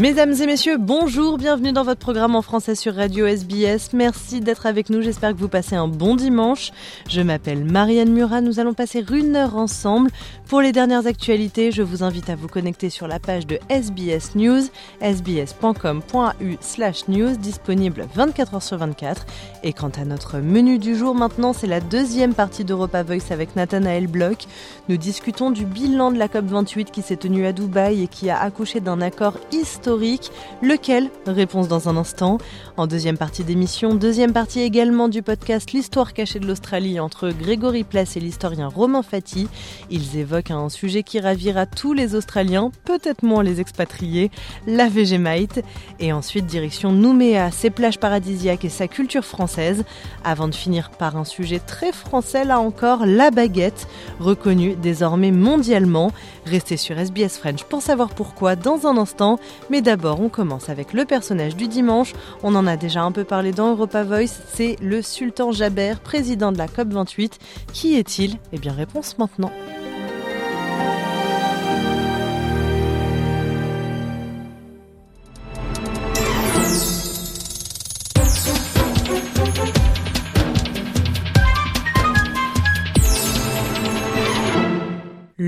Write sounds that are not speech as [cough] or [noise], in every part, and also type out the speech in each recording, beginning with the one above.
Mesdames et messieurs, bonjour, bienvenue dans votre programme en français sur Radio SBS. Merci d'être avec nous, j'espère que vous passez un bon dimanche. Je m'appelle Marianne Murat, nous allons passer une heure ensemble. Pour les dernières actualités, je vous invite à vous connecter sur la page de SBS News, sbs.com.u slash news, disponible 24 h sur 24. Et quant à notre menu du jour, maintenant, c'est la deuxième partie d'Europa Voice avec Nathanaël Bloch. Nous discutons du bilan de la COP28 qui s'est tenue à Dubaï et qui a accouché d'un accord historique Lequel Réponse dans un instant. En deuxième partie d'émission, deuxième partie également du podcast L'histoire cachée de l'Australie entre Grégory Place et l'historien Romain Fati. Ils évoquent un sujet qui ravira tous les Australiens, peut-être moins les expatriés, la Vegemite. Et ensuite, direction Nouméa, ses plages paradisiaques et sa culture française. Avant de finir par un sujet très français, là encore, la baguette, reconnue désormais mondialement. Restez sur SBS French pour savoir pourquoi dans un instant. Mais d'abord, on commence avec le personnage du dimanche. On en a déjà un peu parlé dans Europa Voice. C'est le sultan Jaber, président de la COP28. Qui est-il? Eh bien, réponse maintenant.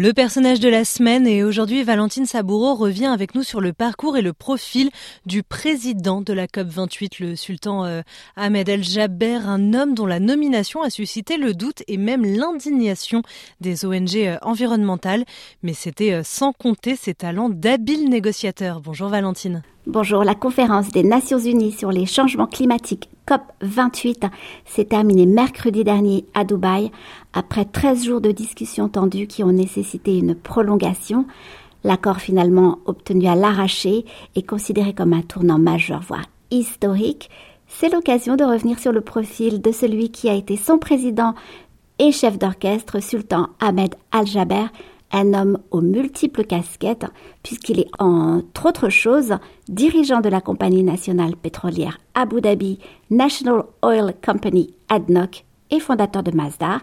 Le personnage de la semaine et aujourd'hui Valentine Saboureau revient avec nous sur le parcours et le profil du président de la COP28, le sultan euh, Ahmed El Jaber, un homme dont la nomination a suscité le doute et même l'indignation des ONG euh, environnementales, mais c'était euh, sans compter ses talents d'habile négociateur. Bonjour Valentine. Bonjour, la conférence des Nations Unies sur les changements climatiques COP28 s'est terminée mercredi dernier à Dubaï après 13 jours de discussions tendues qui ont nécessité une prolongation. L'accord finalement obtenu à l'arraché est considéré comme un tournant majeur, voire historique. C'est l'occasion de revenir sur le profil de celui qui a été son président et chef d'orchestre, Sultan Ahmed Al-Jaber, un homme aux multiples casquettes, puisqu'il est, entre autres choses, dirigeant de la compagnie nationale pétrolière Abu Dhabi National Oil Company ADNOC et fondateur de Mazda,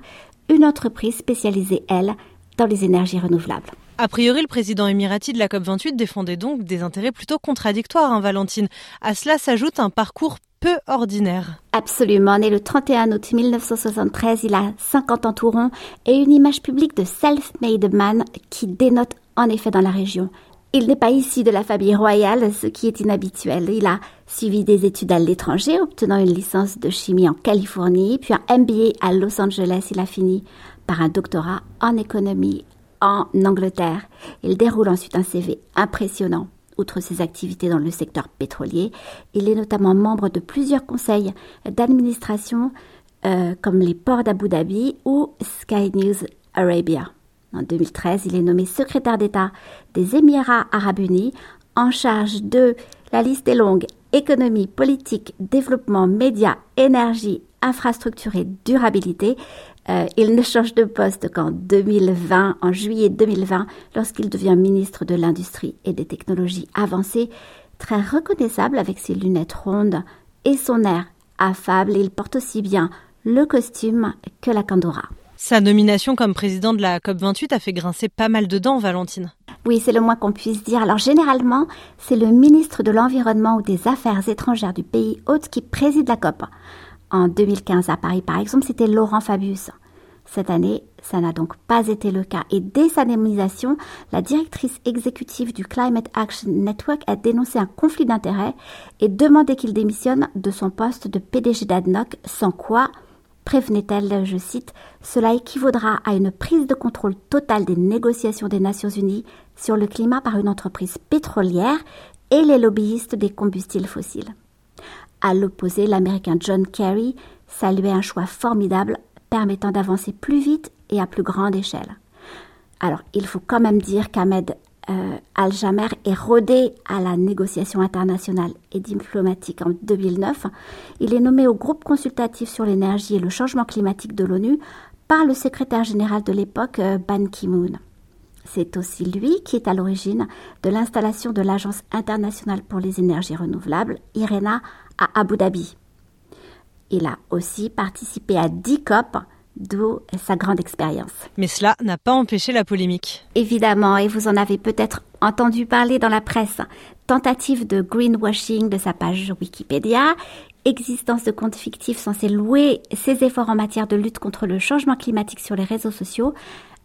une entreprise spécialisée, elle, dans les énergies renouvelables. A priori, le président émirati de la COP28 défendait donc des intérêts plutôt contradictoires, hein, Valentine. À cela s'ajoute un parcours peu ordinaire. Absolument. Né le 31 août 1973, il a 50 ans tout rond et une image publique de self-made man qui dénote en effet dans la région. Il n'est pas ici de la famille royale, ce qui est inhabituel. Il a suivi des études à l'étranger, obtenant une licence de chimie en Californie, puis un MBA à Los Angeles. Il a fini par un doctorat en économie en Angleterre. Il déroule ensuite un CV impressionnant Outre ses activités dans le secteur pétrolier, il est notamment membre de plusieurs conseils d'administration euh, comme les ports d'Abu Dhabi ou Sky News Arabia. En 2013, il est nommé secrétaire d'État des Émirats arabes unis en charge de, la liste est longue, économie, politique, développement, médias, énergie, infrastructure et durabilité. Euh, il ne change de poste qu'en 2020, en juillet 2020, lorsqu'il devient ministre de l'Industrie et des Technologies avancées, très reconnaissable avec ses lunettes rondes et son air affable. Il porte aussi bien le costume que la candora. Sa nomination comme président de la COP28 a fait grincer pas mal de dents, Valentine. Oui, c'est le moins qu'on puisse dire. Alors généralement, c'est le ministre de l'Environnement ou des Affaires étrangères du pays hôte qui préside la COP. En 2015 à Paris, par exemple, c'était Laurent Fabius. Cette année, ça n'a donc pas été le cas. Et dès sa nomination, la directrice exécutive du Climate Action Network a dénoncé un conflit d'intérêts et demandé qu'il démissionne de son poste de PDG d'ADNOC, sans quoi, prévenait-elle, je cite, cela équivaudra à une prise de contrôle totale des négociations des Nations Unies sur le climat par une entreprise pétrolière et les lobbyistes des combustibles fossiles. À l'opposé, l'Américain John Kerry saluait un choix formidable permettant d'avancer plus vite et à plus grande échelle. Alors, il faut quand même dire qu'Ahmed euh, Al-Jamer est rodé à la négociation internationale et diplomatique en 2009. Il est nommé au groupe consultatif sur l'énergie et le changement climatique de l'ONU par le secrétaire général de l'époque, euh, Ban Ki-moon. C'est aussi lui qui est à l'origine de l'installation de l'Agence internationale pour les énergies renouvelables, IRENA, à Abu Dhabi. Il a aussi participé à 10 COP, d'où sa grande expérience. Mais cela n'a pas empêché la polémique. Évidemment, et vous en avez peut-être entendu parler dans la presse. Tentative de greenwashing de sa page Wikipédia, existence de comptes fictifs censés louer ses efforts en matière de lutte contre le changement climatique sur les réseaux sociaux,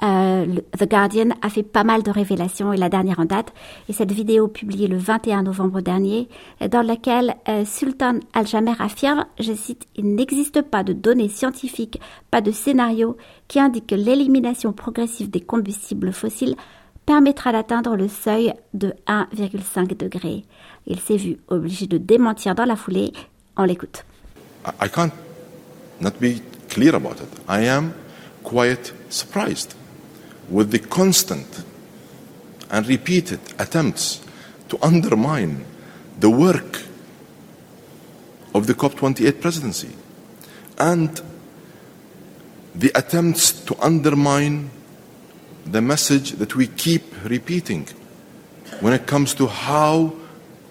euh, The Guardian a fait pas mal de révélations et la dernière en date est cette vidéo publiée le 21 novembre dernier dans laquelle euh, Sultan Al-Jamer affirme, je cite, il n'existe pas de données scientifiques, pas de scénario qui indique que l'élimination progressive des combustibles fossiles permettra d'atteindre le seuil de 1,5 degré. Il s'est vu obligé de démentir dans la foulée. On l'écoute. I can't not be clear about it. I am quite surprised. with the constant and repeated attempts to undermine the work of the COP28 presidency and the attempts to undermine the message that we keep repeating when it comes to how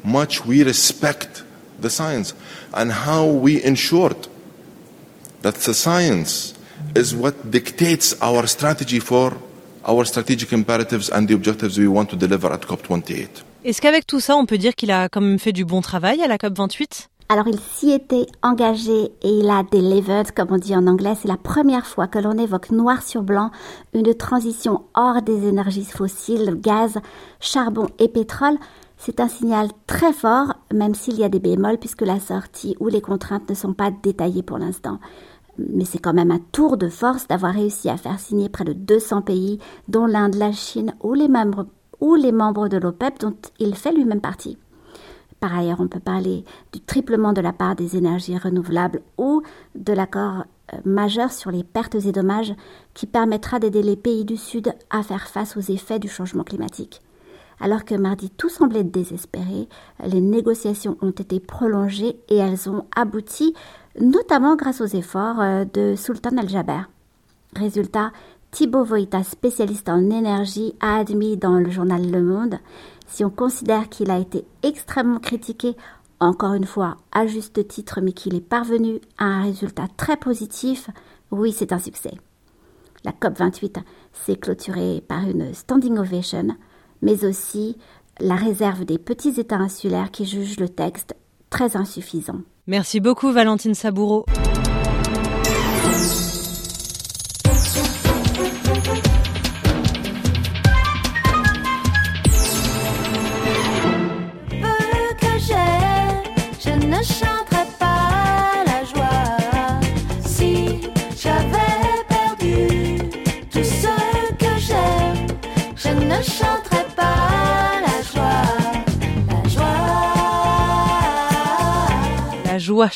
much we respect the science and how we ensured that the science is what dictates our strategy for our strategic imperatives and the objectives we want to deliver at COP28. Est-ce qu'avec tout ça, on peut dire qu'il a quand même fait du bon travail à la COP28? Alors il s'y était engagé et il a delivered, comme on dit en anglais. C'est la première fois que l'on évoque noir sur blanc une transition hors des énergies fossiles, gaz, charbon et pétrole. C'est un signal très fort, même s'il y a des bémols, puisque la sortie ou les contraintes ne sont pas détaillées pour l'instant mais c'est quand même un tour de force d'avoir réussi à faire signer près de 200 pays, dont l'Inde, la Chine ou les membres, de l'OPEP dont il fait lui-même partie. Par ailleurs, on peut parler du triplement de la part des énergies renouvelables ou de l'accord euh, majeur sur les pertes et dommages qui permettra d'aider les pays du Sud à faire face aux effets du changement climatique. Alors que mardi tout semblait désespéré, les négociations ont été prolongées et elles ont abouti notamment grâce aux efforts euh, de Sultan Al-Jaber. Résultat, Thibaut Voïta, spécialiste en énergie, a admis dans le journal Le Monde, si on considère qu'il a été extrêmement critiqué, encore une fois à juste titre, mais qu'il est parvenu à un résultat très positif, oui, c'est un succès. La COP28 s'est clôturée par une standing ovation, mais aussi la réserve des petits États insulaires qui jugent le texte très insuffisant. Merci beaucoup Valentine Saboureau.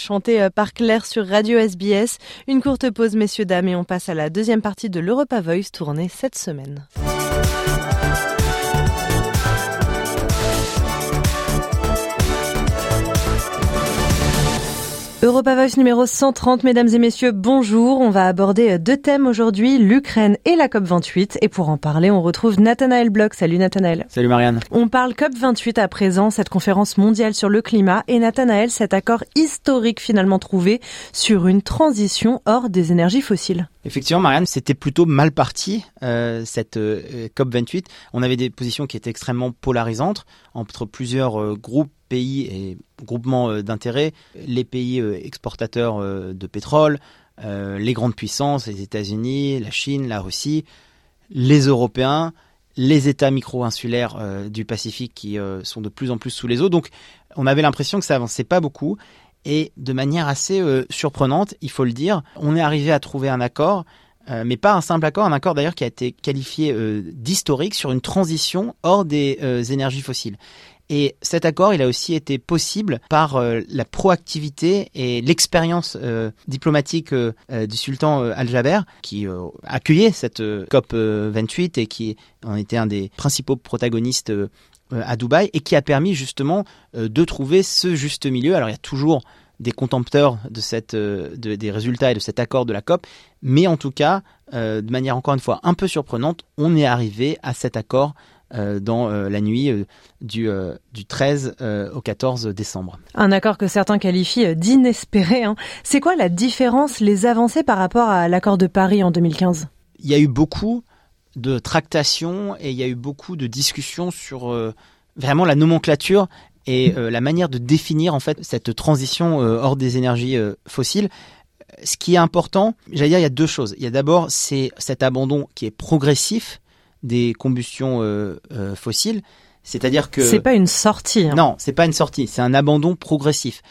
Joie chantée euh, par Claire sur Radio SBS. Une courte pause, messieurs, dames, et on passe à la deuxième partie de l'Europa Voice tournée cette semaine. Europa Voice numéro 130, mesdames et messieurs, bonjour. On va aborder euh, deux thèmes aujourd'hui, l'Ukraine et la COP28. Et pour en parler, on retrouve Nathanaël Bloch. Salut Nathanaël. Salut Marianne. On parle COP28 à présent, cette conférence mondiale sur le climat. Et Nathanaël, cet accord historique finalement trouvé sur une transition hors des énergies fossiles. Effectivement, Marianne, c'était plutôt mal parti, euh, cette euh, COP28. On avait des positions qui étaient extrêmement polarisantes entre plusieurs groupes pays et groupements euh, d'intérêts, les pays euh, exportateurs euh, de pétrole, les grandes puissances, les États-Unis, la Chine, la Russie, les Européens, les États micro-insulaires du Pacifique qui sont de plus en plus sous les eaux. Donc on avait l'impression que ça avançait pas beaucoup. Et de manière assez surprenante, il faut le dire, on est arrivé à trouver un accord mais pas un simple accord, un accord d'ailleurs qui a été qualifié d'historique sur une transition hors des énergies fossiles. Et cet accord, il a aussi été possible par euh, la proactivité et l'expérience euh, diplomatique euh, du sultan Al-Jaber, qui accueillait cette COP 28 et qui en était un des principaux protagonistes à Dubaï, et qui a permis justement de trouver ce juste milieu. Alors il y a toujours des contempteurs de des résultats et de cet accord de la COP, mais en tout cas, de manière encore une fois un peu surprenante, on est arrivé à cet accord euh, dans euh, la nuit euh, du, du 13 au 14 décembre. Un accord que certains qualifient d'inespéré. Hein. C'est quoi la différence, les avancées par rapport à l'accord de Paris en 2015 Il y a eu beaucoup de tractations et il y a eu beaucoup de discussions sur vraiment la nomenclature et la manière de définir en fait cette transition hors des énergies fossiles. Ce qui est important, j'allais dire, il y a deux choses. Il y a d'abord c'est cet abandon qui est progressif des combustions euh, euh, fossiles. C'est-à-dire que c'est pas une sortie. Hein. Non, c'est pas une sortie, c'est un abandon progressif.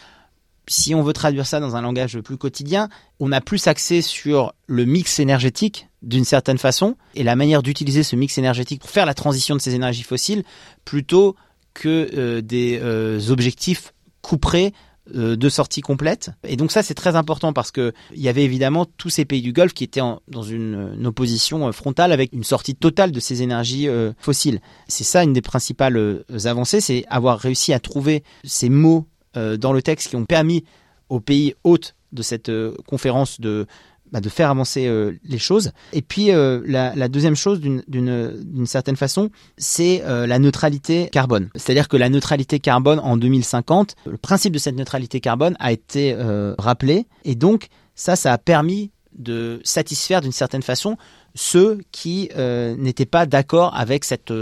Si on veut traduire ça dans un langage plus quotidien, on a plus axé sur le mix énergétique d'une certaine façon et la manière d'utiliser ce mix énergétique pour faire la transition de ces énergies fossiles plutôt que euh, des objectifs couperés de sortie complète. Et donc ça c'est très important parce que il y avait évidemment tous ces pays du Golfe qui étaient dans une, opposition euh, frontale avec une sortie totale de ces énergies euh, fossiles. C'est ça une des principales avancées, c'est avoir réussi à trouver ces mots dans le texte qui ont permis aux pays hôtes de cette conférence de bah, de faire avancer euh, les choses. Et puis euh, la, deuxième chose, d'une certaine façon, c'est euh, la neutralité carbone. C'est-à-dire que la neutralité carbone en 2050, le principe de cette neutralité carbone a été rappelé, et donc ça, ça a permis de satisfaire d'une certaine façon ceux qui n'étaient pas d'accord avec cette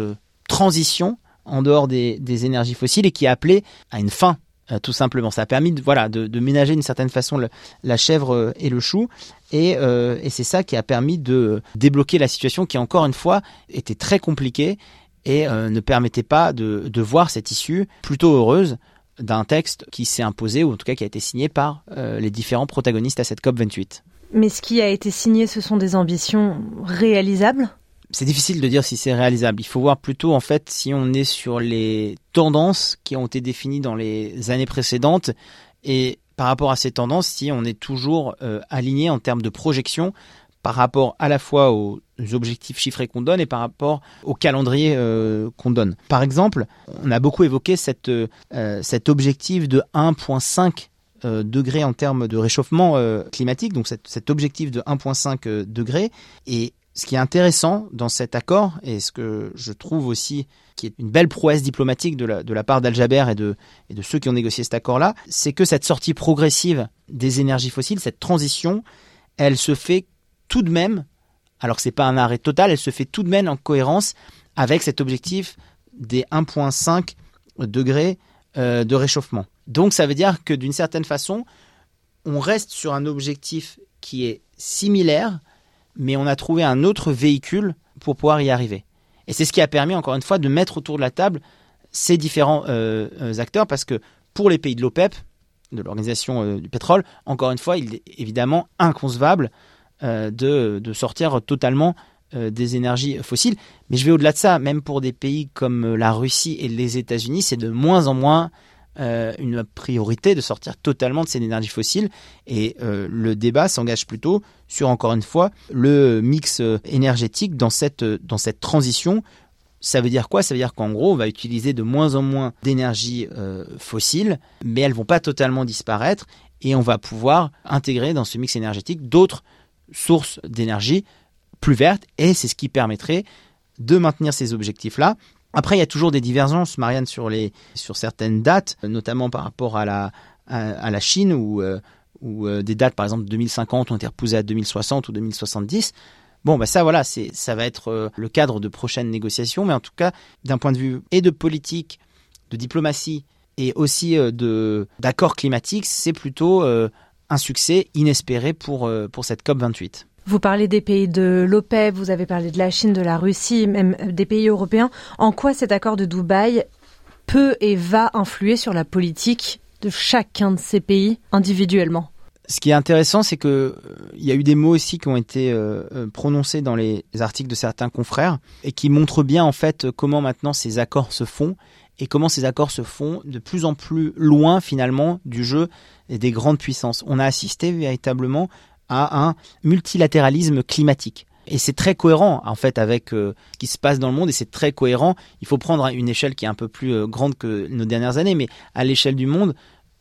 transition en dehors des, des, énergies fossiles et qui appelaient à une fin euh, tout simplement. Ça a permis de, voilà, de, ménager d'une certaine façon la chèvre euh, et le chou. Euh, et, c'est ça qui a permis de débloquer la situation qui, encore une fois, était très compliquée et ne permettait pas de, voir cette issue plutôt heureuse d'un texte qui s'est imposé, ou en tout cas qui a été signé par les différents protagonistes à cette COP28. Mais ce qui a été signé, ce sont des ambitions réalisables? C'est difficile de dire si c'est réalisable. Il faut voir plutôt en fait si on est sur les tendances qui ont été définies dans les années précédentes et par rapport à ces tendances, si on est toujours euh, aligné en termes de projection par rapport à la fois aux objectifs chiffrés qu'on donne et par rapport au calendrier euh, qu'on donne. Par exemple, on a beaucoup évoqué cette, euh, cet objectif de 1,5 degré en termes de réchauffement climatique, donc cet, cet objectif de 1,5 degré. Et ce qui est intéressant dans cet accord, et ce que je trouve aussi qui est une belle prouesse diplomatique de la, part d'Al-Jaber et de, ceux qui ont négocié cet accord-là, c'est que cette sortie progressive des énergies fossiles, cette transition, elle se fait tout de même, alors que c'est pas un arrêt total, elle se fait tout de même en cohérence avec cet objectif des 1,5 degrés euh, de réchauffement. Donc ça veut dire que d'une certaine façon, on reste sur un objectif qui est similaire, mais on a trouvé un autre véhicule pour pouvoir y arriver. Et c'est ce qui a permis, encore une fois, de mettre autour de la table ces différents euh, euh, acteurs, parce que pour les pays de l'OPEP, de l'Organisation euh, du pétrole, encore une fois, il est évidemment inconcevable de, de, sortir totalement des énergies fossiles. Mais je vais au-delà de ça, même pour des pays comme la Russie et les États-Unis, c'est de moins en moins euh, une priorité de sortir totalement de ces énergies fossiles. Et euh, le débat s'engage plutôt sur encore une fois le mix euh, énergétique dans cette dans cette transition. Ça veut dire quoi? Ça veut dire qu'en gros, on va utiliser de moins en moins d'énergie fossile, mais elles vont pas totalement disparaître et on va pouvoir intégrer dans ce mix énergétique d'autres sources d'énergie plus vertes. Et c'est ce qui permettrait de maintenir ces objectifs-là après, il y a toujours des divergences, Marianne, sur, certaines dates, notamment par rapport à la, Chine, où, euh, euh, des dates, par exemple 2050, ont été repoussées à 2060 ou 2070. Bon, bah ça, voilà, ça va être euh, le cadre de prochaines négociations, mais en tout cas, d'un point de vue et de politique, de diplomatie, et aussi de, d'accords climatiques, c'est plutôt un succès inespéré pour, cette COP 28. Vous parlez des pays de l'OPEP, vous avez parlé de la Chine, de la Russie, même des pays européens. En quoi cet accord de Dubaï peut et va influer sur la politique de chacun de ces pays individuellement? Ce qui est intéressant, c'est que il y a eu des mots aussi qui ont été prononcés dans les articles de certains confrères et qui montrent bien en fait comment maintenant ces accords se font et comment ces accords se font de plus en plus loin finalement du jeu et des grandes puissances. On a assisté véritablement à un multilatéralisme climatique. Et c'est très cohérent en fait avec euh, ce qui se passe dans le monde et c'est très cohérent. Il faut prendre une échelle qui est un peu plus euh, grande que nos dernières années, mais à l'échelle du monde,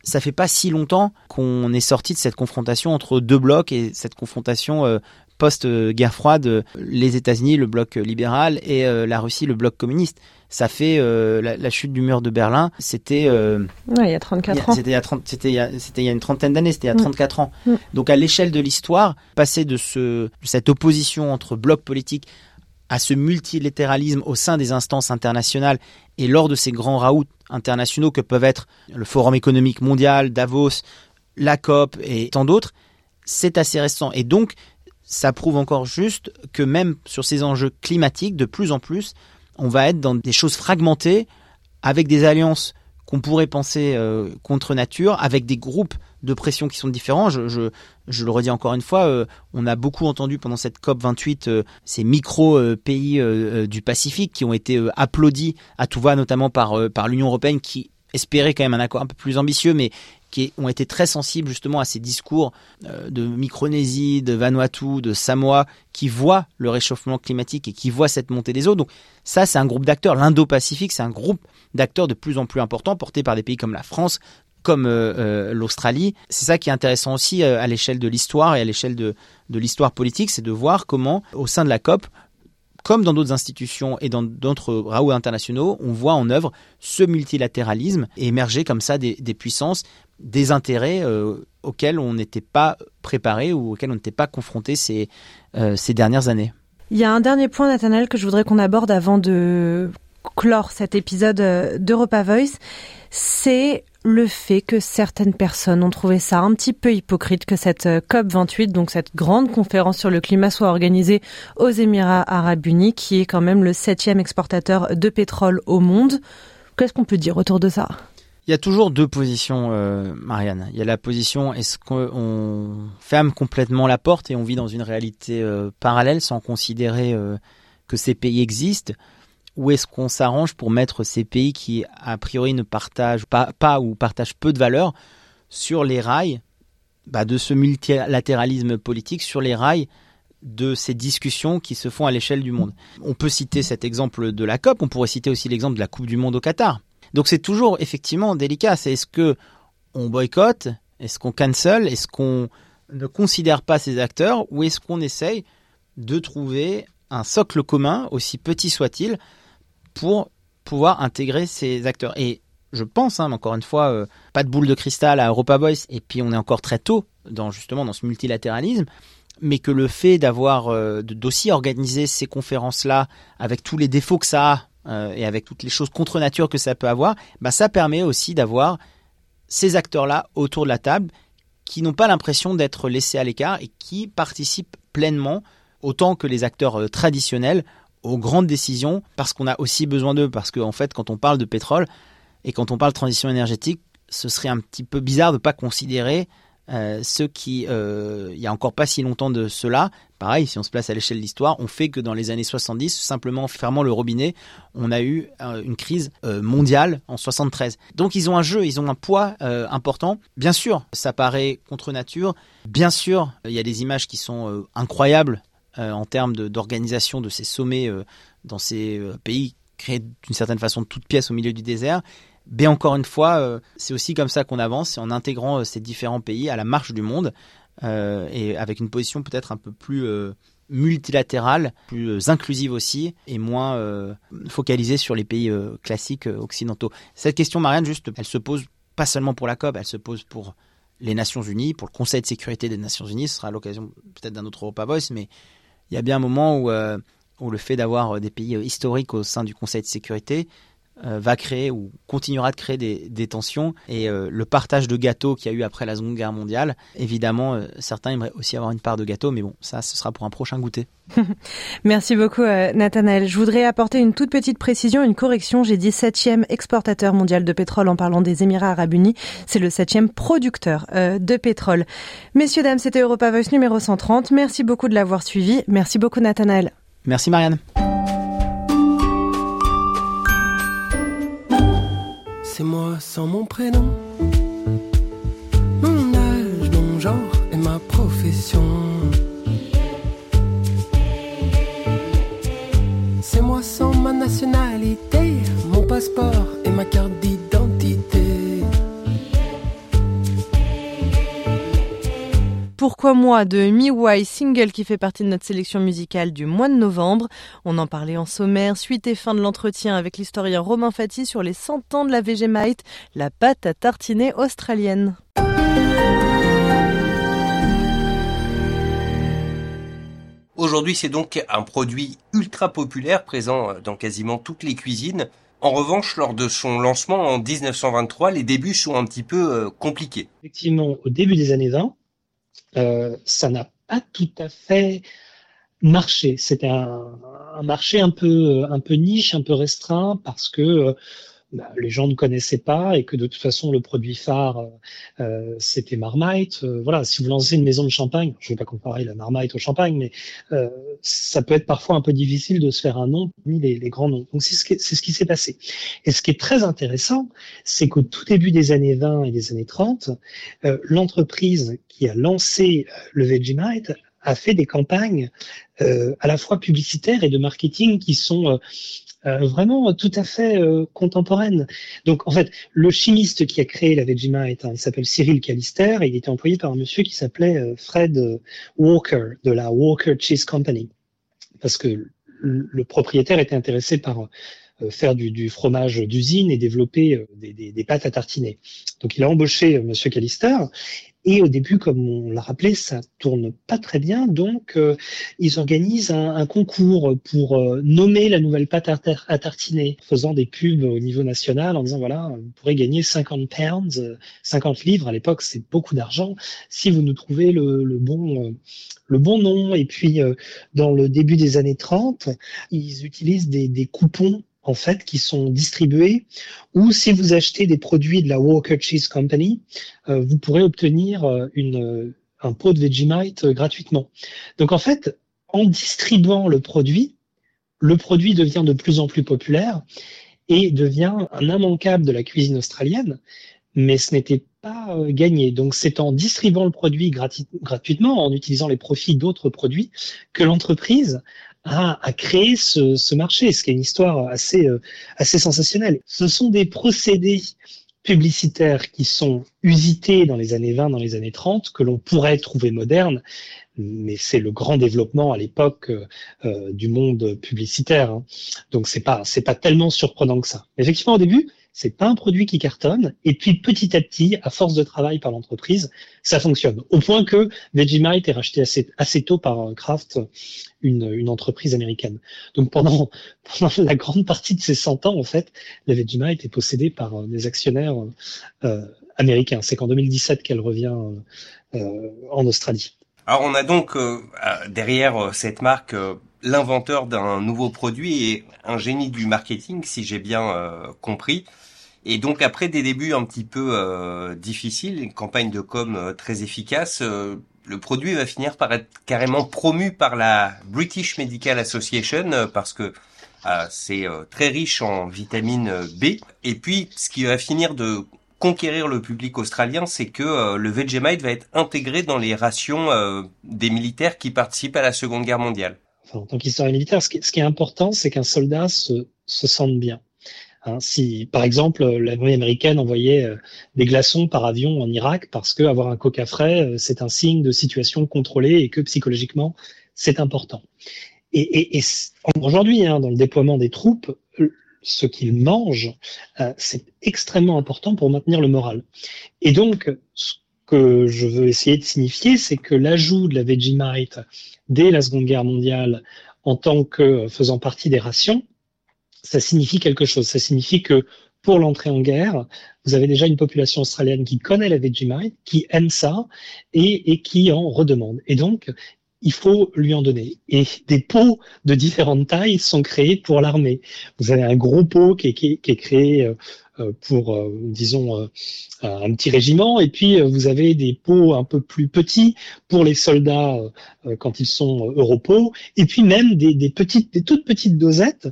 ça fait pas si longtemps qu'on est sorti de cette confrontation entre deux blocs et cette confrontation euh, post-guerre froide, les États-Unis, le bloc libéral et la Russie, le bloc communiste ça fait euh, la, chute du mur de Berlin, c'était euh, il y a 34 ans. C'était il, y a c'était il y a une trentaine d'années, c'était il y a 34 mm. ans. Mm. Donc à l'échelle de l'histoire, passer de ce cette opposition entre blocs politiques à ce multilatéralisme au sein des instances internationales et lors de ces grands raouts internationaux que peuvent être le Forum économique mondial, Davos, la COP et tant d'autres, c'est assez récent. Et donc, ça prouve encore juste que même sur ces enjeux climatiques, de plus en plus, on va être dans des choses fragmentées, avec des alliances qu'on pourrait penser euh, contre nature, avec des groupes de pression qui sont différents. Je, le redis encore une fois, euh, on a beaucoup entendu pendant cette COP 28 euh, ces micro-pays du Pacifique qui ont été applaudis à tout va, notamment par, par l'Union européenne qui espérait quand même un accord un peu plus ambitieux, mais qui ont été très sensibles justement à ces discours euh, de Micronésie, de Vanuatu, de Samoa, qui voient le réchauffement climatique et qui voient cette montée des eaux. Donc ça, c'est un groupe d'acteurs. L'Indo-Pacifique, c'est un groupe d'acteurs de plus en plus important, porté par des pays comme la France, comme euh, euh, l'Australie. C'est ça qui est intéressant aussi à l'échelle de l'histoire et à l'échelle de, l'histoire politique, c'est de voir comment, au sein de la COP, comme dans d'autres institutions et dans d'autres raouts internationaux, on voit en œuvre ce multilatéralisme émerger comme ça des puissances des intérêts euh, auxquels on n'était pas préparé ou auxquels on n'était pas confronté ces, euh, ces dernières années. Il y a un dernier point, Nathanaël, que je voudrais qu'on aborde avant de clore cet épisode euh, d'Europa Voice. C'est le fait que certaines personnes ont trouvé ça un petit peu hypocrite que cette COP28, donc cette grande conférence sur le climat, soit organisée aux Émirats arabes unis, qui est quand même le septième exportateur de pétrole au monde. Qu'est-ce qu'on peut dire autour de ça? Il y a toujours deux positions, euh, Marianne. Il y a la position est-ce qu'on ferme complètement la porte et on vit dans une réalité euh, parallèle sans considérer euh, que ces pays existent, ou est-ce qu'on s'arrange pour mettre ces pays qui a priori ne partagent pas, ou partagent peu de valeurs sur les rails bah, de ce multilatéralisme politique, sur les rails de ces discussions qui se font à l'échelle du monde? On peut citer cet exemple de la COP, on pourrait citer aussi l'exemple de la Coupe du Monde au Qatar. Donc c'est toujours effectivement délicat. C'est est-ce que on boycotte, est-ce qu'on cancel, est-ce qu'on ne considère pas ces acteurs, ou est-ce qu'on essaye de trouver un socle commun, aussi petit soit-il, pour pouvoir intégrer ces acteurs? Et je pense, hein, encore une fois, euh, pas de boule de cristal à Europa Voice, et puis on est encore très tôt dans justement dans ce multilatéralisme, mais que le fait d'avoir euh, d'aussi organiser ces conférences-là avec tous les défauts que ça a euh, et avec toutes les choses contre nature que ça peut avoir, bah, ça permet aussi d'avoir ces acteurs-là autour de la table qui n'ont pas l'impression d'être laissés à l'écart et qui participent pleinement, autant que les acteurs euh, traditionnels, aux grandes décisions, parce qu'on a aussi besoin d'eux, parce qu'en en fait, quand on parle de pétrole et quand on parle de transition énergétique, ce serait un petit peu bizarre de ne pas considérer euh, ceux qui, euh, il y a encore pas si longtemps de cela, pareil, si on se place à l'échelle de l'histoire, on fait que dans les années 70, simplement en fermant le robinet, on a eu euh, une crise mondiale en 73. Donc ils ont un jeu, ils ont un poids important. Bien sûr, ça paraît contre nature. Bien sûr, il y a des images qui sont incroyables en termes d'organisation de, ces sommets dans ces pays créés d'une certaine façon de toutes pièces au milieu du désert. Mais encore une fois, euh, c'est aussi comme ça qu'on avance, en intégrant euh, ces différents pays à la marche du monde euh, et avec une position peut-être un peu plus multilatérale, plus inclusive aussi et moins focalisée sur les pays classiques occidentaux. Cette question, Marianne, juste, elle se pose pas seulement pour la COP, elle se pose pour les Nations Unies, pour le Conseil de sécurité des Nations Unies. Ce sera l'occasion peut-être d'un autre Europa Voice, mais il y a bien un moment où, où le fait d'avoir des pays historiques au sein du Conseil de sécurité va créer ou continuera de créer des, des tensions. Et euh, le partage de gâteaux qu'il y a eu après la Seconde Guerre mondiale, évidemment, euh, certains aimeraient aussi avoir une part de gâteau, mais bon, ça, ce sera pour un prochain goûter. [laughs] Merci beaucoup, Nathanaël. Je voudrais apporter une toute petite précision, une correction. J'ai dit septième exportateur mondial de pétrole en parlant des Émirats arabes unis. C'est le septième producteur de pétrole. Messieurs, dames, c'était Europa Voice numéro 130. Merci beaucoup de l'avoir suivi. Merci beaucoup, Nathanaël. Merci, Marianne. C'est moi sans mon prénom, mon âge, mon genre et ma profession. C'est moi sans ma nationalité, mon passeport et ma carte Pourquoi moi de Miwai, single qui fait partie de notre sélection musicale du mois de novembre. On en parlait en sommaire, suite et fin de l'entretien avec l'historien Romain Fati sur les 100 ans de la Vegemite, la pâte à tartiner australienne. Aujourd'hui, c'est donc un produit ultra populaire présent dans quasiment toutes les cuisines. En revanche, lors de son lancement en 1923, les débuts sont un petit peu euh, compliqués. Effectivement, au début des années 20, euh, ça n'a pas tout à fait marché. C'était un, marché un peu, un peu niche, un peu restreint, parce que euh, bah, les gens ne connaissaient pas et que de toute façon le produit phare euh, c'était Marmite. Euh, voilà, si vous lancez une maison de champagne, je ne vais pas comparer la Marmite au champagne, mais euh, ça peut être parfois un peu difficile de se faire un nom parmi les, grands noms. Donc c'est ce qui, c'est ce qui s'est passé. Et ce qui est très intéressant, c'est qu'au tout début des années 20 et des années 30, euh, l'entreprise qui a lancé le Vegemite a fait des campagnes euh, à la fois publicitaires et de marketing qui sont euh, vraiment tout à fait euh. Donc en fait, le chimiste qui a créé la Vegemite, hein, il s'appelle Cyril Callister et il était employé par un monsieur qui s'appelait euh, Fred Walker de la Walker Cheese Company, parce que le propriétaire était intéressé par faire du, du fromage d'usine et développer des, des, des, pâtes à tartiner. Donc il a embauché Monsieur Callister et au début, comme on l'a rappelé, ça tourne pas très bien. Donc, euh, ils organisent un, un concours pour euh, nommer la nouvelle pâte à, à, tartiner, faisant des pubs au niveau national en disant voilà, vous pourrez gagner 50 pounds, 50 livres. À l'époque, c'est beaucoup d'argent si vous nous trouvez le, le bon. Euh, le bon nom. Et puis, dans le début des années 30, ils utilisent des, des coupons en fait qui sont distribués ou si vous achetez des produits de la Walker Cheese Company, euh, vous pourrez obtenir euh, une, euh, un pot de Vegemite gratuitement. Donc en fait, en distribuant le produit, le produit devient de plus en plus populaire et devient un immanquable de la cuisine australienne, mais ce n'était pas gagné. Donc c'est en distribuant le produit gratuitement, en utilisant les profits d'autres produits, que l'entreprise à, créer ce, ce, marché, ce qui est une histoire assez, euh, assez sensationnelle. Ce sont des procédés publicitaires qui sont usités dans les années 20, dans les années 30, que l'on pourrait trouver modernes, mais c'est le grand développement à l'époque euh, du monde publicitaire. Hein. Donc c'est pas c'est pas tellement surprenant que ça. Effectivement, au début, c'est pas un produit qui cartonne. Et puis petit à petit, à force de travail par l'entreprise, ça fonctionne. Au point que Vegemite est racheté assez, assez tôt par Kraft, une, une, entreprise américaine. Donc pendant, [laughs] pendant la grande partie de ces 100 ans, en fait, la Vegemite est possédée par euh, des actionnaires euh, américains. C'est qu'en 2017 qu'elle revient euh, en Australie. Alors on a donc euh, derrière cette marque l'inventeur d'un nouveau produit et un génie du marketing, si j'ai bien compris. Et donc après des débuts un petit peu euh, difficiles, une campagne de com euh, très efficace, euh, le produit va finir par être carrément promu par la British Medical Association euh, parce que c'est très riche en vitamine B. Et puis ce qui va finir de conquérir le public australien, c'est que le Vegemite va être intégré dans les rations des militaires qui participent à la Seconde Guerre mondiale. En tant qu'historien militaire, ce qui, est important, c'est qu'un soldat se, se sente bien. Hein, si, par exemple, l'armée américaine envoyait euh, des glaçons par avion en Irak parce que avoir un coca frais, euh, c'est un signe de situation contrôlée et que psychologiquement, c'est important. Et aujourd'hui, hein, dans le déploiement des troupes, ce qu'ils mangent, euh, c'est extrêmement important pour maintenir le moral. Et donc, ce que je veux essayer de signifier, c'est que l'ajout de la Vegemite dès la Seconde Guerre mondiale en tant que faisant partie des rations, ça signifie quelque chose. Ça signifie que pour l'entrée en guerre, vous avez déjà une population australienne qui connaît la Vegemite, qui aime ça et, et qui en redemande. Et donc, il faut lui en donner. Et des pots de différentes tailles sont créés pour l'armée. Vous avez un gros pot qui est, qui est créé euh, pour, euh, disons, euh, un petit régiment. Et puis, vous avez des pots un peu plus petits pour les soldats quand ils sont europos. Et puis même des, des, petites, des toutes petites dosettes,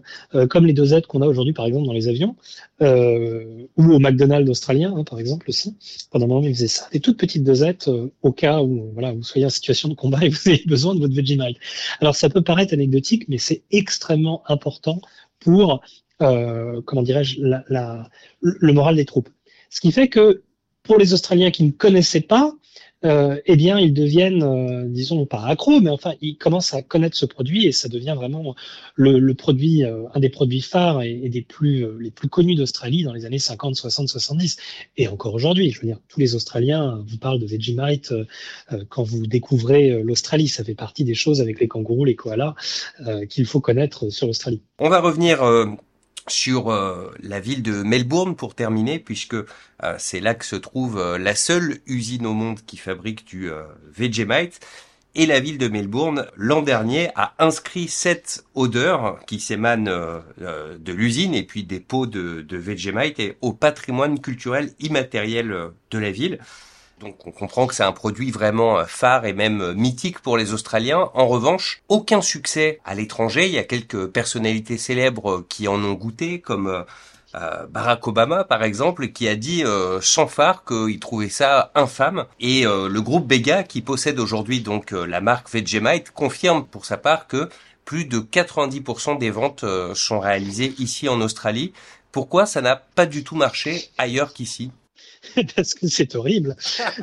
comme les dosettes qu'on a aujourd'hui, par exemple, dans les avions, ou au McDonald's australien, hein, par exemple aussi. Pendant un moment, ils faisaient ça. Des toutes petites dosettes au cas où voilà, vous soyez en situation de combat [laughs] et vous avez besoin de votre Vegemite. Alors, ça peut paraître anecdotique, mais c'est extrêmement important pour euh, comment dirais-je, la, la, le moral des troupes. Ce qui fait que pour les Australiens qui ne connaissaient pas, euh, eh bien, ils deviennent, euh, disons, pas accros, mais enfin, ils commencent à connaître ce produit et ça devient vraiment le, le produit, euh, un des produits phares et, et des plus, euh, les plus connus d'Australie dans les années 50, 60, 70. Et encore aujourd'hui, je veux dire, tous les Australiens vous parlent de Vegemite quand vous découvrez l'Australie. Ça fait partie des choses avec les kangourous, les koalas, qu'il faut connaître sur l'Australie. On va revenir sur euh, la ville de Melbourne pour terminer, puisque euh, c'est là que se trouve euh, la seule usine au monde qui fabrique du Vegemite. Et la ville de Melbourne, l'an dernier, a inscrit cette odeur qui s'émane de l'usine et puis des pots de, de Vegemite et au patrimoine culturel immatériel de la ville. Donc on comprend que c'est un produit vraiment euh, phare et même euh, mythique pour les Australiens. En revanche, aucun succès à l'étranger. Il y a quelques personnalités célèbres euh, qui en ont goûté, comme Barack Obama par exemple, qui a dit sans phare qu'il trouvait ça infâme. Et le groupe Bega, qui possède aujourd'hui donc la marque Vegemite, confirme pour sa part que plus de 90% des ventes sont réalisées ici en Australie. Pourquoi ça n'a pas du tout marché ailleurs qu'ici? [laughs] parce que c'est horrible.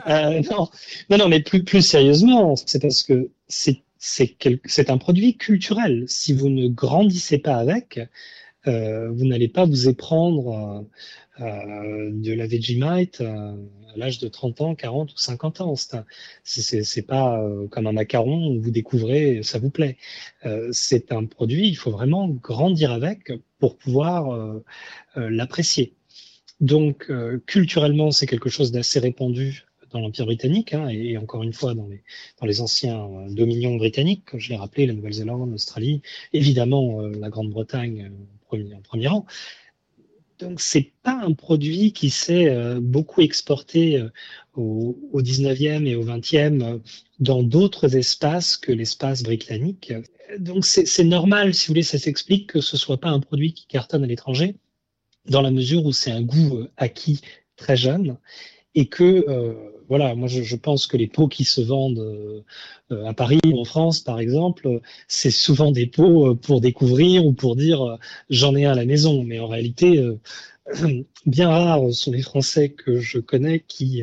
Euh, non, non, non, mais plus, plus sérieusement, c'est parce que c'est c'est un produit culturel. Si vous ne grandissez pas avec, euh, vous n'allez pas vous éprendre euh, de la Vegemite à l'âge de 30 ans, 40 ou 50 ans. C'est pas euh, comme un macaron où vous découvrez, ça vous plaît. Euh, c'est un produit, il faut vraiment grandir avec pour pouvoir euh, l'apprécier. Donc, euh, culturellement, c'est quelque chose d'assez répandu dans l'Empire britannique, hein, et, encore une fois dans les, dans les anciens euh, dominions britanniques, comme je l'ai rappelé, la Nouvelle-Zélande, l'Australie, évidemment euh, la Grande-Bretagne premier, en premier rang. Donc, c'est pas un produit qui s'est beaucoup exporté au, au 19e et au 20e dans d'autres espaces que l'espace britannique. Donc, c'est normal, si vous voulez, ça s'explique que ce soit pas un produit qui cartonne à l'étranger dans la mesure où c'est un goût euh, acquis très jeune et que euh, voilà, moi je, pense que les pots qui se vendent euh, à Paris ou en France, par exemple, c'est souvent des pots pour découvrir ou pour dire j'en ai un à la maison. Mais en réalité, [clears throat] bien rares sont les Français que je connais qui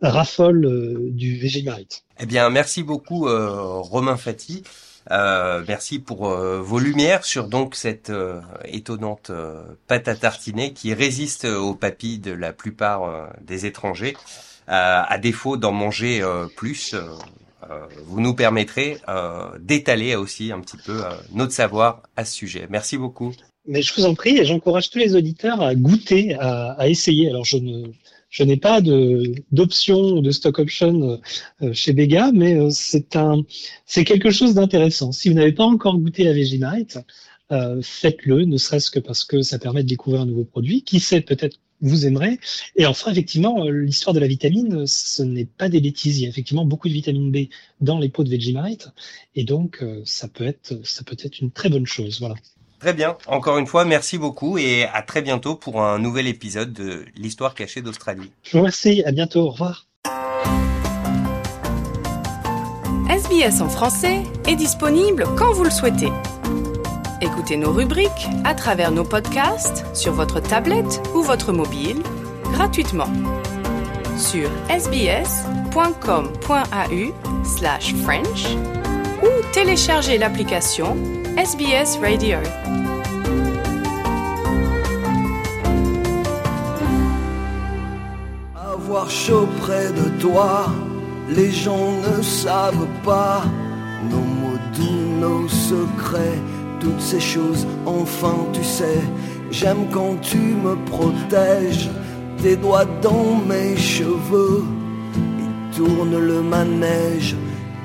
raffolent du Vegemite. Eh bien, merci beaucoup Romain Fati. Euh, merci pour euh, vos lumières sur donc cette euh, étonnante pâte à tartiner qui résiste aux papilles de la plupart des étrangers. à défaut d'en manger plus, vous nous permettrez d'étaler aussi un petit peu notre savoir à ce sujet. Merci beaucoup. Mais je vous en prie et j'encourage tous les auditeurs à goûter, à, à essayer. Alors je ne je n'ai pas d'option ou de stock option euh, chez Bega, mais euh, c'est quelque chose d'intéressant. Si vous n'avez pas encore goûté la Vegemite, euh, faites-le, ne serait-ce que parce que ça permet de découvrir un nouveau produit. Qui sait, peut-être vous aimerez. Et enfin, effectivement, l'histoire de la vitamine, ce n'est pas des bêtises. Il y a effectivement beaucoup de vitamine B dans les pots de Vegemite, et donc ça peut être ça peut être une très bonne chose. Voilà. Très bien. Encore une fois, merci beaucoup et à très bientôt pour un nouvel épisode de l'histoire cachée d'Australie. Je vous remercie. À bientôt. Au revoir. SBS en français est disponible quand vous le souhaitez. Écoutez nos rubriques à travers nos podcasts sur votre tablette ou votre mobile gratuitement sur sbs.com.au/french ou téléchargez l'application SBS Radio. Avoir chaud près de toi, les gens ne savent pas nos mots nos secrets toutes ces choses. Enfin, tu sais, j'aime quand tu me protèges. Tes doigts dans mes cheveux, ils tournent le manège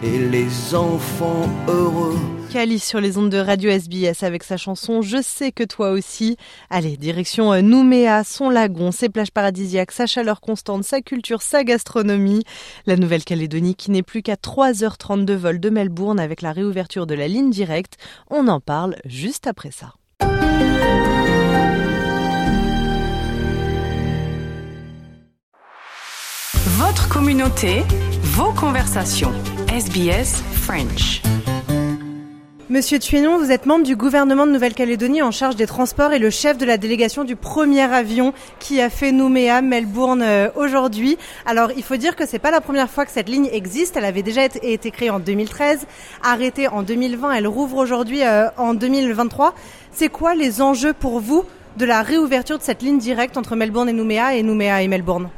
et les enfants heureux. Cali sur les ondes de Radio SBS avec sa chanson Je sais que toi aussi. Allez, direction euh, Nouméa, son lagon, ses plages paradisiaques, sa chaleur constante, sa culture, sa gastronomie. La Nouvelle-Calédonie qui n'est plus qu'à 3h30 de vol de Melbourne avec la réouverture de la ligne directe. On en parle juste après ça. Votre communauté, vos conversations. SBS French. Monsieur Tuénon, vous êtes membre du gouvernement de Nouvelle-Calédonie en charge des transports et le chef de la délégation du premier avion qui a fait Nouméa, Melbourne euh, aujourd'hui. Alors, il faut dire que c'est pas la première fois que cette ligne existe. Elle avait déjà été, créée en 2013, arrêtée en 2020. Elle rouvre aujourd'hui euh, en 2023. C'est quoi les enjeux pour vous de la réouverture de cette ligne directe entre Melbourne et Nouméa et Nouméa et Melbourne?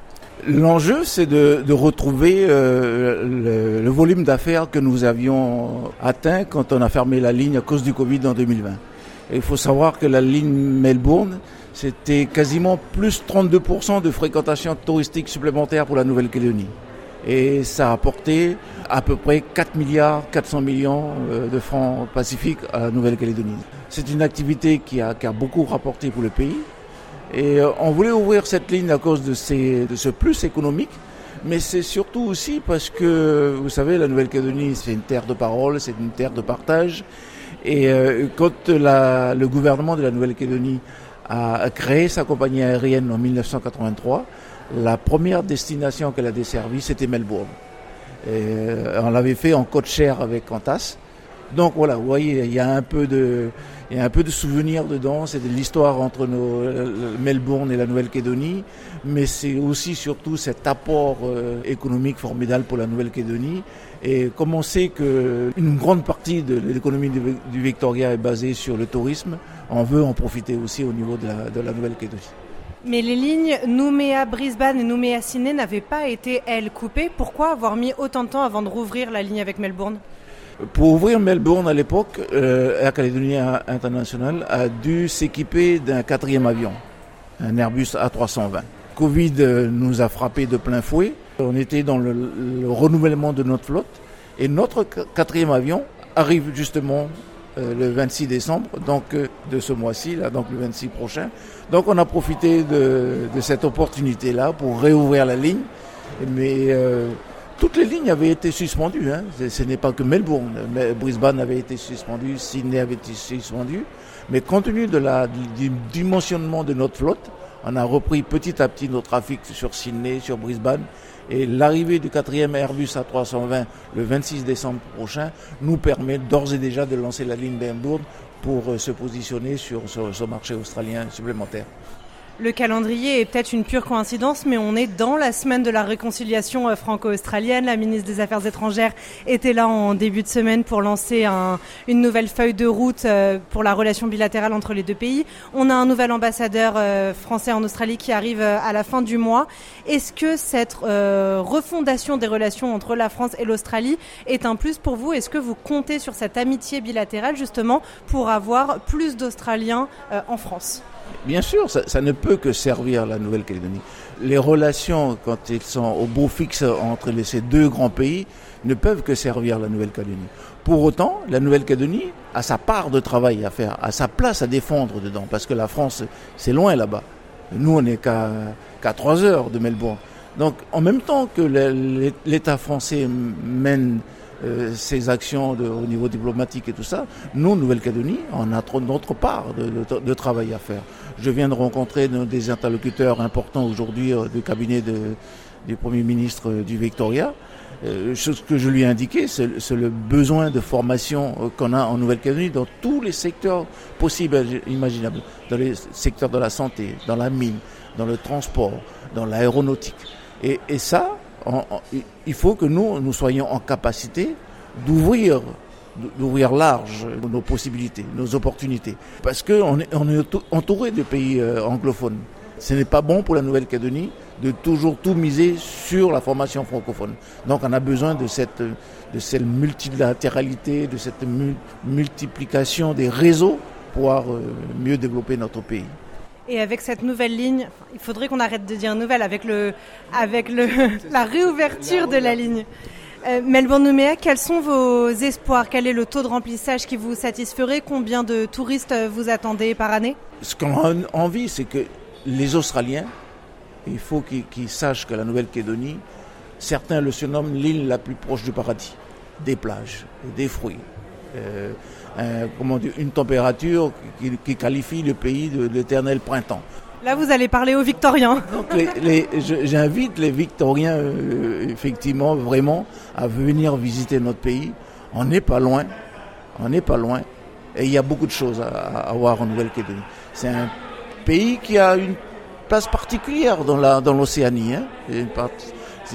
L'enjeu, c'est de, de, retrouver euh, le, le, volume d'affaires que nous avions atteint quand on a fermé la ligne à cause du Covid en 2020. Et il faut savoir que la ligne Melbourne, c'était quasiment plus 32% de fréquentation touristique supplémentaire pour la Nouvelle-Calédonie. Et ça a apporté à peu près 4 milliards 400 millions euh, de francs pacifiques à la Nouvelle-Calédonie. C'est une activité qui a, qui a beaucoup rapporté pour le pays. Et euh, on voulait ouvrir cette ligne à cause de, ces, de ce plus économique, mais c'est surtout aussi parce que, vous savez, la Nouvelle-Calédonie, c'est une terre de parole, c'est une terre de partage. Et euh, quand la, le gouvernement de la Nouvelle-Calédonie a créé sa compagnie aérienne en 1983, la première destination qu'elle a desservie, c'était Melbourne. Et euh, on l'avait fait en code share avec Qantas. Donc voilà, vous voyez, il y a un peu de, il y a un peu de souvenirs dedans. C'est de l'histoire entre nos, Melbourne et la Nouvelle-Calédonie, mais c'est aussi surtout cet apport euh, économique formidable pour la Nouvelle-Calédonie. Et comme on sait qu'une grande partie de l'économie du, Victoria est basée sur le tourisme, on veut en profiter aussi au niveau de la, de la Nouvelle-Calédonie. Mais les lignes Nouméa-Brisbane et Nouméa-Sydney n'avaient pas été, elles, coupées. Pourquoi avoir mis autant de temps avant de rouvrir la ligne avec Melbourne? Pour ouvrir Melbourne à l'époque, euh, Air Calédonie International a dû s'équiper d'un quatrième avion, un Airbus A320. Covid nous a frappé de plein fouet. On était dans le, le renouvellement de notre flotte et notre quatrième avion arrive justement euh, le 26 décembre, donc euh, de ce mois-ci, donc le 26 prochain. Donc on a profité de, cette opportunité-là pour réouvrir la ligne, mais euh, toutes les lignes avaient été suspendues. Hein. Ce n'est pas que Melbourne. Brisbane avait été suspendu, Sydney avait été suspendu. Mais compte tenu de la, du dimensionnement de notre flotte, on a repris petit à petit nos trafics sur Sydney, sur Brisbane. Et l'arrivée du quatrième Airbus A320 le 26 décembre prochain nous permet d'ores et déjà de lancer la ligne Melbourne pour se positionner sur ce marché australien supplémentaire. Le calendrier est peut-être une pure coïncidence, mais on est dans la semaine de la réconciliation franco-australienne. La ministre des Affaires étrangères était là en début de semaine pour lancer un, une nouvelle feuille de route pour la relation bilatérale entre les deux pays. On a un nouvel ambassadeur français en Australie qui arrive à la fin du mois. Est-ce que cette euh, refondation des relations entre la France et l'Australie est un plus pour vous? Est-ce que vous comptez sur cette amitié bilatérale justement pour avoir plus d'Australiens euh, en France? Bien sûr, ça, ça, ne peut que servir la Nouvelle-Calédonie. Les relations, quand elles sont au beau fixe entre ces deux grands pays, ne peuvent que servir la Nouvelle-Calédonie. Pour autant, la Nouvelle-Calédonie a sa part de travail à faire, a sa place à défendre dedans, parce que la France, c'est loin là-bas. Nous, on n'est qu'à qu 3 heures de Melbourne. Donc, en même temps que l'État français mène euh, ses actions de, au niveau diplomatique et tout ça, nous, Nouvelle-Calédonie, on a notre part de, de, de, travail à faire. Je viens de rencontrer des interlocuteurs importants aujourd'hui euh, du cabinet du Premier ministre du Victoria. Euh, ce que je lui ai indiqué, c'est le besoin de formation qu'on a en Nouvelle-Calédonie dans tous les secteurs possibles et imaginables. Dans les secteurs de la santé, dans la mine, dans le transport, dans l'aéronautique. Et, et ça, on, on, il faut que nous, nous soyons en capacité d'ouvrir d'ouvrir large nos possibilités, nos opportunités. Parce qu'on est, entouré de pays euh, anglophones. Ce n'est pas bon pour la Nouvelle-Calédonie de toujours tout miser sur la formation francophone. Donc on a besoin de cette, de cette multilatéralité, de cette multiplication des réseaux pour euh, mieux développer notre pays. Et avec cette nouvelle ligne, il faudrait qu'on arrête de dire nouvelle avec, le, avec le, [laughs] la réouverture de la ligne. Euh, Melbourne Nouméa, quels sont vos espoirs? Quel est le taux de remplissage qui vous satisferait? Combien de touristes vous attendez par année? Ce qu'on a envie, c'est que les Australiens, il faut qu'ils sachent que la Nouvelle-Calédonie, certains le surnomment l'île la plus proche du paradis, des plages, des fruits. Euh, comment une température qui, qualifie le pays de l'éternel printemps. Là, vous allez parler aux Victoriens. J'invite les Victoriens, euh, effectivement, vraiment, à venir visiter notre pays. On n'est pas loin. On n'est pas loin. Et il y a beaucoup de choses à, voir en Nouvelle-Calédonie. C'est un pays qui a une place particulière dans l'Océanie. Dans hein.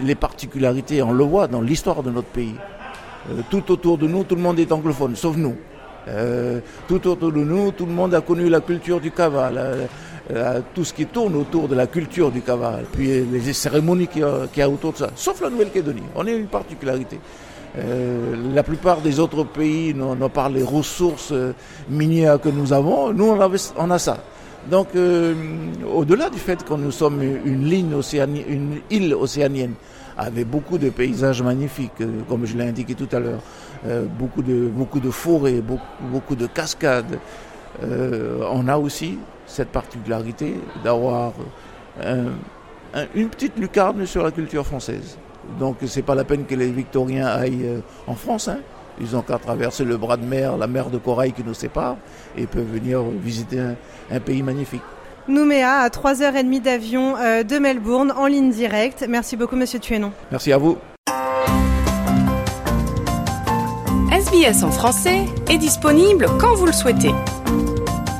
les particularités, on le voit dans l'histoire de notre pays. Euh, tout autour de nous, tout le monde est anglophone, sauf nous. Euh, tout autour de nous, tout le monde a connu la culture du cavale, euh, euh, tout ce qui tourne autour de la culture du cavale, puis les cérémonies qu'il y, a autour de ça, sauf la Nouvelle-Calédonie. On a une particularité. la plupart des autres pays n'ont pas les ressources minières que nous avons. Nous, on, on a ça. Donc, au-delà du fait que nous sommes une, ligne océanienne, une île océanienne, avec beaucoup de paysages magnifiques, comme je l'ai indiqué tout à l'heure, euh, beaucoup, de, forêts, beaucoup, de cascades. Euh, on a aussi cette particularité d'avoir une petite lucarne sur la culture française. Donc c'est pas la peine que les Victoriens aillent euh, en France. Hein. Ils ont qu'à traverser le bras de mer, la mer de corail qui nous sépare, et peuvent venir visiter un, pays magnifique. Nouméa, à 3h30 d'avion de Melbourne, en ligne directe. Merci beaucoup, Monsieur Tuénon. Merci à vous. SBS en français est disponible quand vous le souhaitez.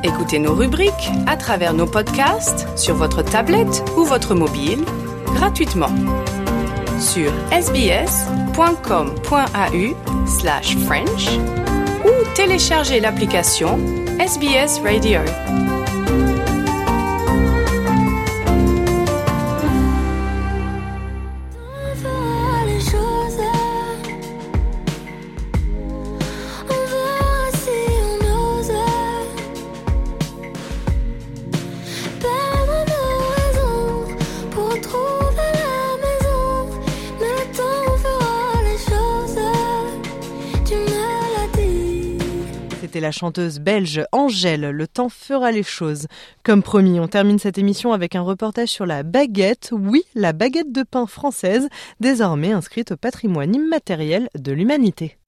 Écoutez nos rubriques à travers nos podcasts sur votre tablette ou votre mobile gratuitement sur sbs.com.au slash French ou téléchargez l'application SBS Radio. La chanteuse belge Angèle. Le temps fera les choses. Comme promis, on termine cette émission avec un reportage sur la baguette. Oui, la baguette de pain française, désormais inscrite au patrimoine immatériel de l'humanité.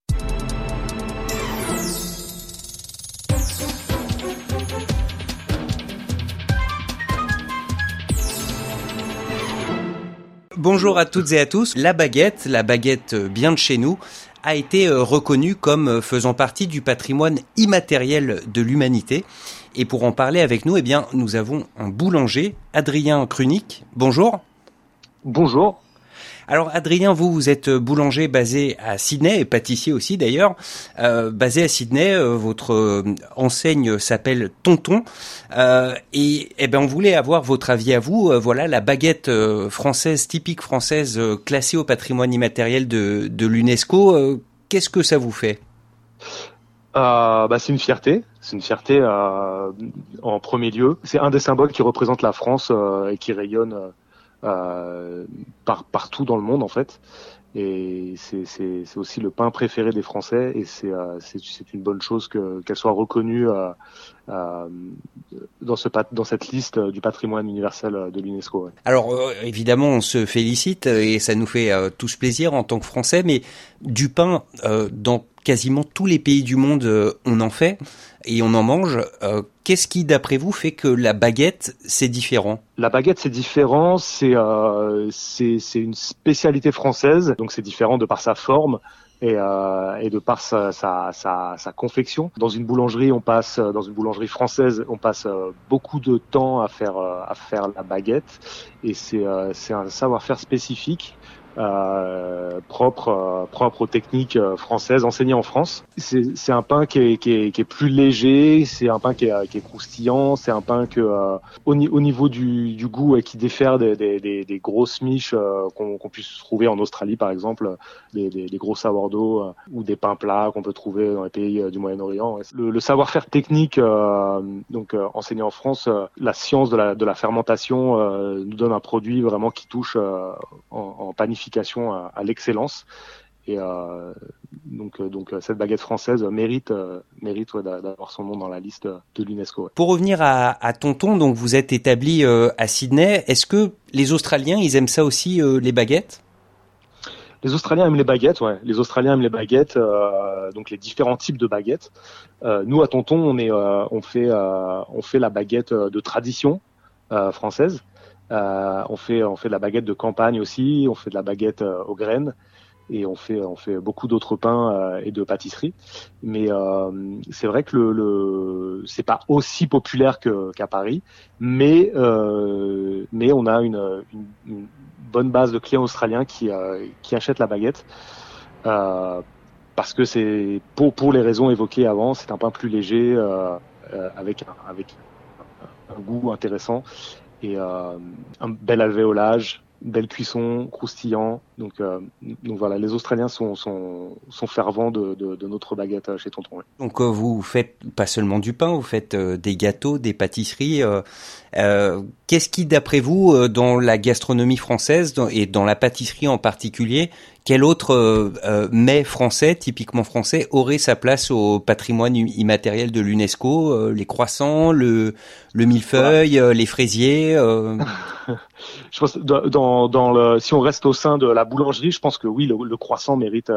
Bonjour à toutes et à tous. La baguette, la baguette bien de chez nous, a été euh, reconnu comme euh, faisant partie du patrimoine immatériel de l'humanité. Et pour en parler avec nous, eh bien, nous avons un boulanger, Adrien Krunic. Bonjour. Bonjour. Alors Adrien, vous, vous êtes boulanger basé à Sydney et pâtissier aussi d'ailleurs. Euh, basé à Sydney, votre enseigne s'appelle Tonton. et eh ben, on voulait avoir votre avis à vous. voilà la baguette française, typique française, classée au patrimoine immatériel de, l'UNESCO. Qu'est-ce que ça vous fait? Euh, bah, c'est une fierté. C'est une fierté euh, en premier lieu. C'est un des symboles qui représente la France euh, et qui rayonne par, partout dans le monde en fait. Et c'est aussi le pain préféré des Français et c'est une bonne chose qu'elle soit reconnue dans, ce, dans cette liste du patrimoine universel de l'UNESCO. Alors évidemment on se félicite et ça nous fait tous plaisir en tant que Français, mais du pain dans quasiment tous les pays du monde, euh, on en fait et on en mange. Euh, qu'est-ce qui, d'après vous, fait que la baguette, c'est différent? La baguette, c'est différent. C'est euh, c'est une spécialité française, donc c'est différent de par sa forme. Et, de par sa, sa, sa, confection. Dans une boulangerie, on passe dans une boulangerie française, on passe beaucoup de temps à faire à faire la baguette, et c'est un savoir-faire spécifique euh, propre, euh, propre aux techniques euh, françaises enseignées en France. C'est un pain qui est, qui, est, qui est, plus léger, c'est un pain qui est, qui est croustillant, c'est un pain que au, au, niveau du, du goût qui diffère des, des, des, grosses miches qu'on puisse trouver en Australie par exemple, des, des, gros sourdough ou des pains plats qu'on peut trouver dans les pays du Moyen-Orient. Le, le savoir-faire technique, donc enseigné en France, la science de la, de la fermentation nous donne un produit vraiment qui touche en, en panification à, l'excellence. Et euh, donc, euh, donc cette baguette française mérite, euh, mérite d'avoir son nom dans la liste de l'UNESCO. Pour revenir à, Tonton, donc vous êtes établi à Sydney. Est-ce que les Australiens, ils aiment ça aussi, les baguettes? Les Australiens aiment les baguettes, ouais. Les Australiens aiment les baguettes, donc les différents types de baguettes. nous à Tonton, on est, on fait, on fait la baguette de tradition française. Euh, on fait on fait de la baguette de campagne aussi, on fait de la baguette euh, aux graines et on fait on fait beaucoup d'autres pains euh, et de pâtisseries. Mais c'est vrai que le, le c'est pas aussi populaire qu'à Paris, mais mais on a une, une, bonne base de clients australiens qui qui achètent la baguette. parce que c'est pour pour les raisons évoquées avant, c'est un pain plus léger avec avec un goût intéressant et euh, un bel alvéolage, belle cuisson, croustillant. Donc, euh, donc voilà, les Australiens sont, fervents de, notre baguette chez Tonton. Donc euh, vous faites pas seulement du pain, vous faites des gâteaux, des pâtisseries. Qu'est-ce qui, d'après vous, dans la gastronomie française et dans la pâtisserie en particulier, quel autre euh, euh, mets français, typiquement français, aurait sa place au patrimoine immatériel de l'UNESCO euh, Les croissants, le, le millefeuille, les fraisiers [laughs] Je pense dans, dans le, si on reste au sein de la boulangerie, je pense que oui, le, croissant mérite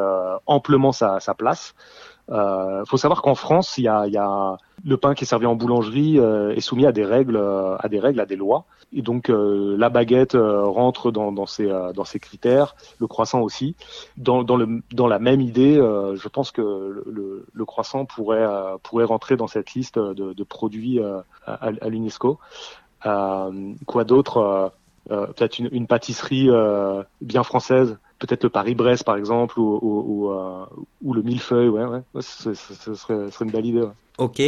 amplement sa, sa place. Il faut savoir qu'en France, il y a, y a le pain qui est servi en boulangerie est soumis à des règles, à des règles, à des lois. Et donc euh, la baguette euh, rentre dans, dans, ces, euh, dans ces critères, le croissant aussi. Dans, dans, le, dans la même idée, je pense que le, le croissant pourrait, pourrait rentrer dans cette liste de, de produits à, à l'UNESCO. quoi d'autre Peut-être une, une pâtisserie bien française peut-être le Paris-Brest par exemple ou, ou, ou, le millefeuille ouais, ouais, ce, serait, ce serait une belle idée ouais. Ok.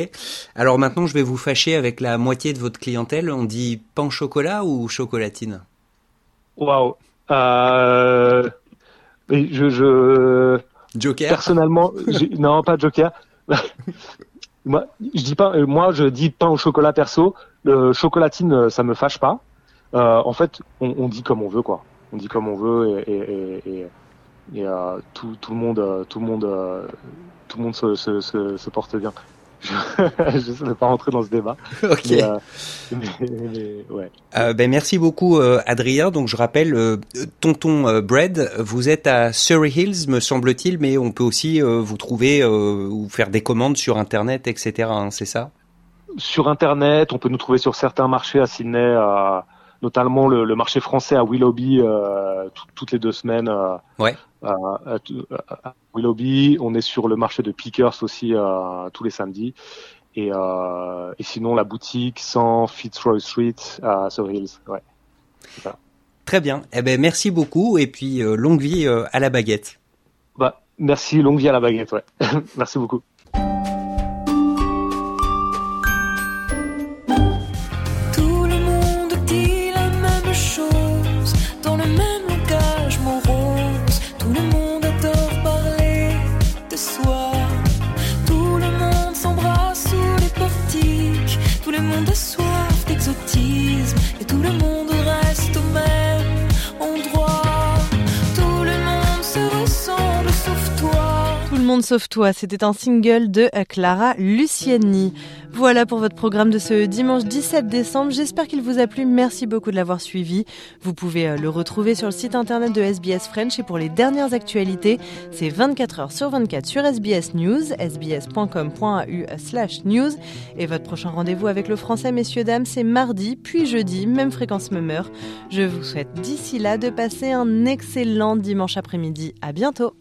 Alors maintenant, je vais vous fâcher avec la moitié de votre clientèle. On dit pain au chocolat ou chocolatine? Waouh. Euh... Je, je... Joker? Personnellement, [laughs] non, pas Joker. [laughs] moi, je dis pas. Euh, moi, je dis pain au chocolat perso. Le chocolatine, ça me fâche pas. Euh, en fait, on, on, dit comme on veut, quoi. On dit comme on veut et, et, et, et euh, tout, tout, le monde, tout le monde, tout le monde se, se, se, se porte bien. [laughs] je ne vais pas rentrer dans ce débat. [laughs] ok. Euh, mais, ouais. euh, ben merci beaucoup euh, Adrien. Donc je rappelle, euh, Tonton Bread, vous êtes à Surrey Hills, me semble-t-il, mais on peut aussi vous trouver ou faire des commandes sur Internet, etc. Hein, c'est ça? Sur Internet, on peut nous trouver sur certains marchés à Sydney. Notamment le, le, marché français à Willoughby toutes les deux semaines. ouais à, Willoughby. On est sur le marché de Pickers aussi euh, tous les samedis. Et, euh, et, sinon, la boutique sans Fitzroy Street à Surrey Hills. Ouais. Très bien. Eh ben, merci beaucoup. Et puis, euh, longue vie à la baguette. Bah, merci. Longue vie à la baguette. Ouais. [laughs] merci beaucoup. Sauf toi, c'était un single de Clara Luciani. Voilà pour votre programme de ce dimanche 17 décembre. J'espère qu'il vous a plu. Merci beaucoup de l'avoir suivi. Vous pouvez euh, le retrouver sur le site internet de SBS French et pour les dernières actualités, c'est 24 heures sur 24 sur SBS News, sbs.com.au slash news. Et votre prochain rendez-vous avec le français, messieurs, dames, c'est mardi, puis jeudi, même fréquence, même heure. Je vous souhaite d'ici là de passer un excellent dimanche après-midi. À bientôt!